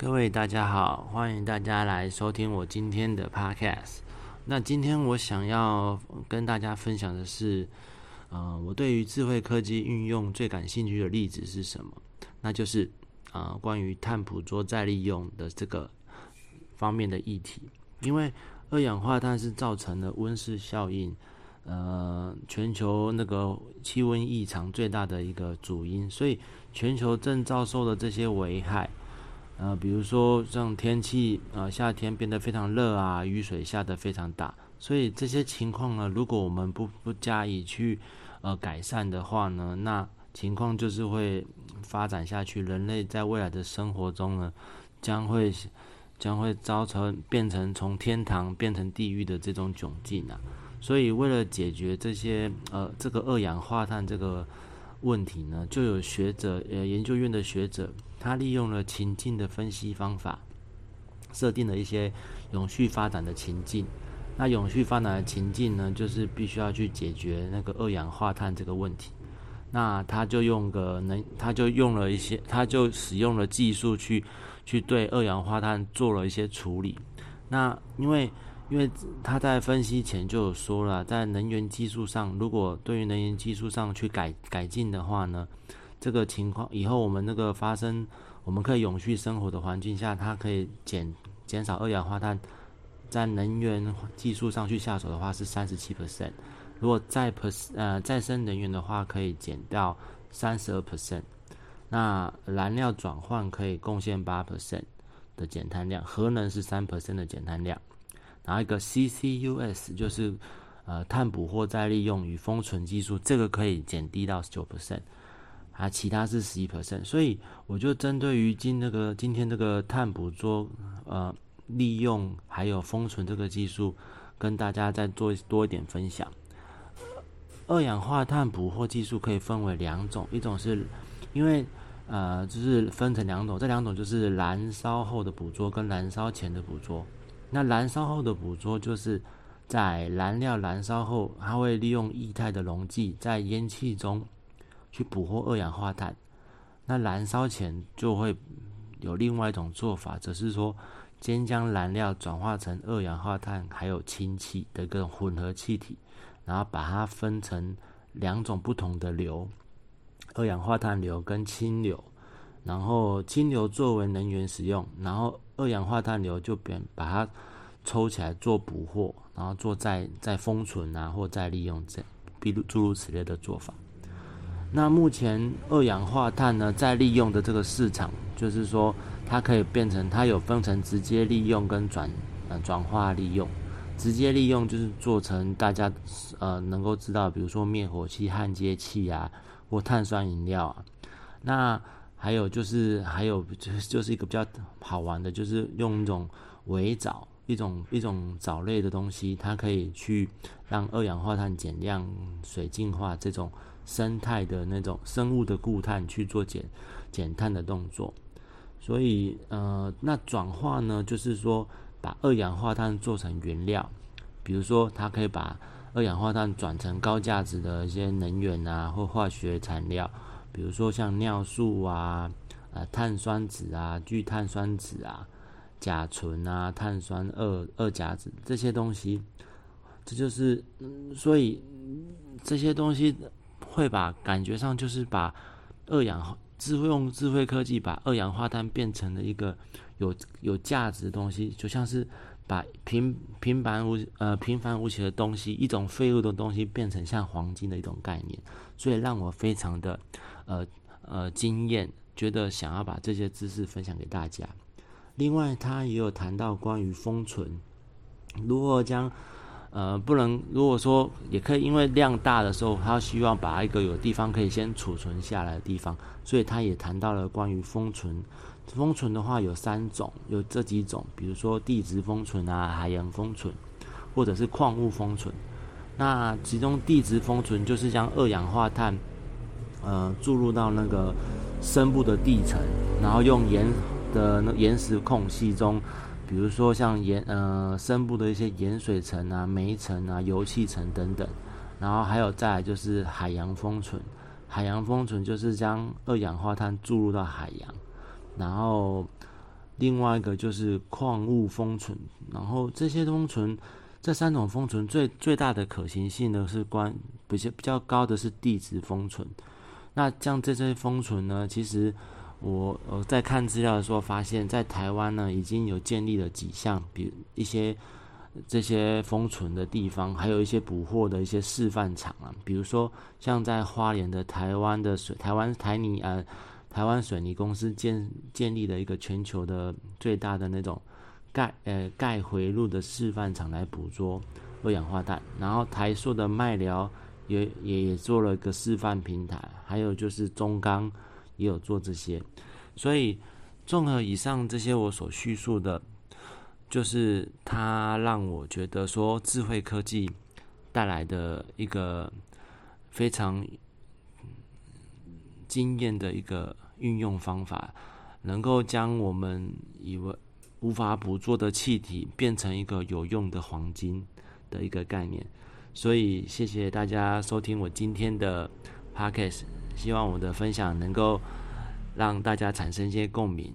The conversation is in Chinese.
各位大家好，欢迎大家来收听我今天的 podcast。那今天我想要跟大家分享的是，呃，我对于智慧科技运用最感兴趣的例子是什么？那就是啊，关于碳捕捉再利用的这个方面的议题。因为二氧化碳是造成了温室效应，呃，全球那个气温异常最大的一个主因，所以全球正遭受的这些危害。呃，比如说像天气，呃，夏天变得非常热啊，雨水下得非常大，所以这些情况呢，如果我们不不加以去呃改善的话呢，那情况就是会发展下去，人类在未来的生活中呢，将会将会造成变成从天堂变成地狱的这种窘境啊。所以为了解决这些呃这个二氧化碳这个问题呢，就有学者呃研究院的学者。他利用了情境的分析方法，设定了一些永续发展的情境。那永续发展的情境呢，就是必须要去解决那个二氧化碳这个问题。那他就用个能，他就用了一些，他就使用了技术去去对二氧化碳做了一些处理。那因为因为他在分析前就有说了，在能源技术上，如果对于能源技术上去改改进的话呢？这个情况以后，我们那个发生，我们可以永续生活的环境下，它可以减减少二氧化碳，在能源技术上去下手的话是三十七 percent，如果再 per 呃再生能源的话可以减掉三十二 percent，那燃料转换可以贡献八 percent 的减碳量，核能是三 percent 的减碳量，然后一个 CCUS 就是呃碳捕获再利用与封存技术，这个可以减低到九 percent。啊，其他是十一 percent，所以我就针对于今那个今天这个碳捕捉呃利用还有封存这个技术，跟大家再做多一点分享。二氧化碳捕获技术可以分为两种，一种是因为呃就是分成两种，这两种就是燃烧后的捕捉跟燃烧前的捕捉。那燃烧后的捕捉就是在燃料燃烧后，它会利用液态的溶剂在烟气中。去捕获二氧化碳，那燃烧前就会有另外一种做法，则是说先将燃料转化成二氧化碳还有氢气的各种混合气体，然后把它分成两种不同的流，二氧化碳流跟氢流，然后氢流作为能源使用，然后二氧化碳流就变把它抽起来做捕获，然后做再再封存啊或再利用这，比如诸如此类的做法。那目前二氧化碳呢，再利用的这个市场，就是说它可以变成，它有分成直接利用跟转呃转化利用。直接利用就是做成大家呃能够知道，比如说灭火器、焊接器啊，或碳酸饮料啊。那还有就是还有就是就是一个比较好玩的，就是用一种微藻，一种一种藻类的东西，它可以去让二氧化碳减量、水净化这种。生态的那种生物的固碳去做减减碳的动作，所以呃，那转化呢，就是说把二氧化碳做成原料，比如说它可以把二氧化碳转成高价值的一些能源啊，或化学材料，比如说像尿素啊、呃碳酸酯啊、聚碳酸酯啊、甲醇啊、碳酸二二甲酯这些东西，这就是嗯，所以这些东西。会把感觉上就是把二氧智慧用智慧科技把二氧化碳变成了一个有有价值的东西，就像是把平平凡无呃平凡无奇的东西，一种废物的东西变成像黄金的一种概念，所以让我非常的呃呃惊艳，觉得想要把这些知识分享给大家。另外，他也有谈到关于封存，如何将。呃，不能。如果说也可以，因为量大的时候，他希望把一个有地方可以先储存下来的地方，所以他也谈到了关于封存。封存的话有三种，有这几种，比如说地质封存啊、海洋封存，或者是矿物封存。那其中地质封存就是将二氧化碳，呃，注入到那个深部的地层，然后用岩的那岩石空隙中。比如说像盐呃深部的一些盐水层啊、煤层啊、油气层等等，然后还有再就是海洋封存，海洋封存就是将二氧化碳注入到海洋，然后另外一个就是矿物封存。然后这些封存，这三种封存最最大的可行性呢是关比较比较高的是地质封存。那像这些封存呢，其实我呃在看资料的时候发现，在台湾呢已经有建立了几项，比一些。这些封存的地方，还有一些捕获的一些示范场啊，比如说像在花莲的台湾的水台湾台泥呃台湾水泥公司建建立了一个全球的最大的那种钙呃钙回路的示范场来捕捉二氧化氮，然后台塑的麦寮也也也做了一个示范平台，还有就是中钢也有做这些，所以综合以上这些我所叙述的。就是它让我觉得说，智慧科技带来的一个非常经验的一个运用方法，能够将我们以为无法捕捉的气体变成一个有用的黄金的一个概念。所以，谢谢大家收听我今天的 podcast，希望我的分享能够让大家产生一些共鸣。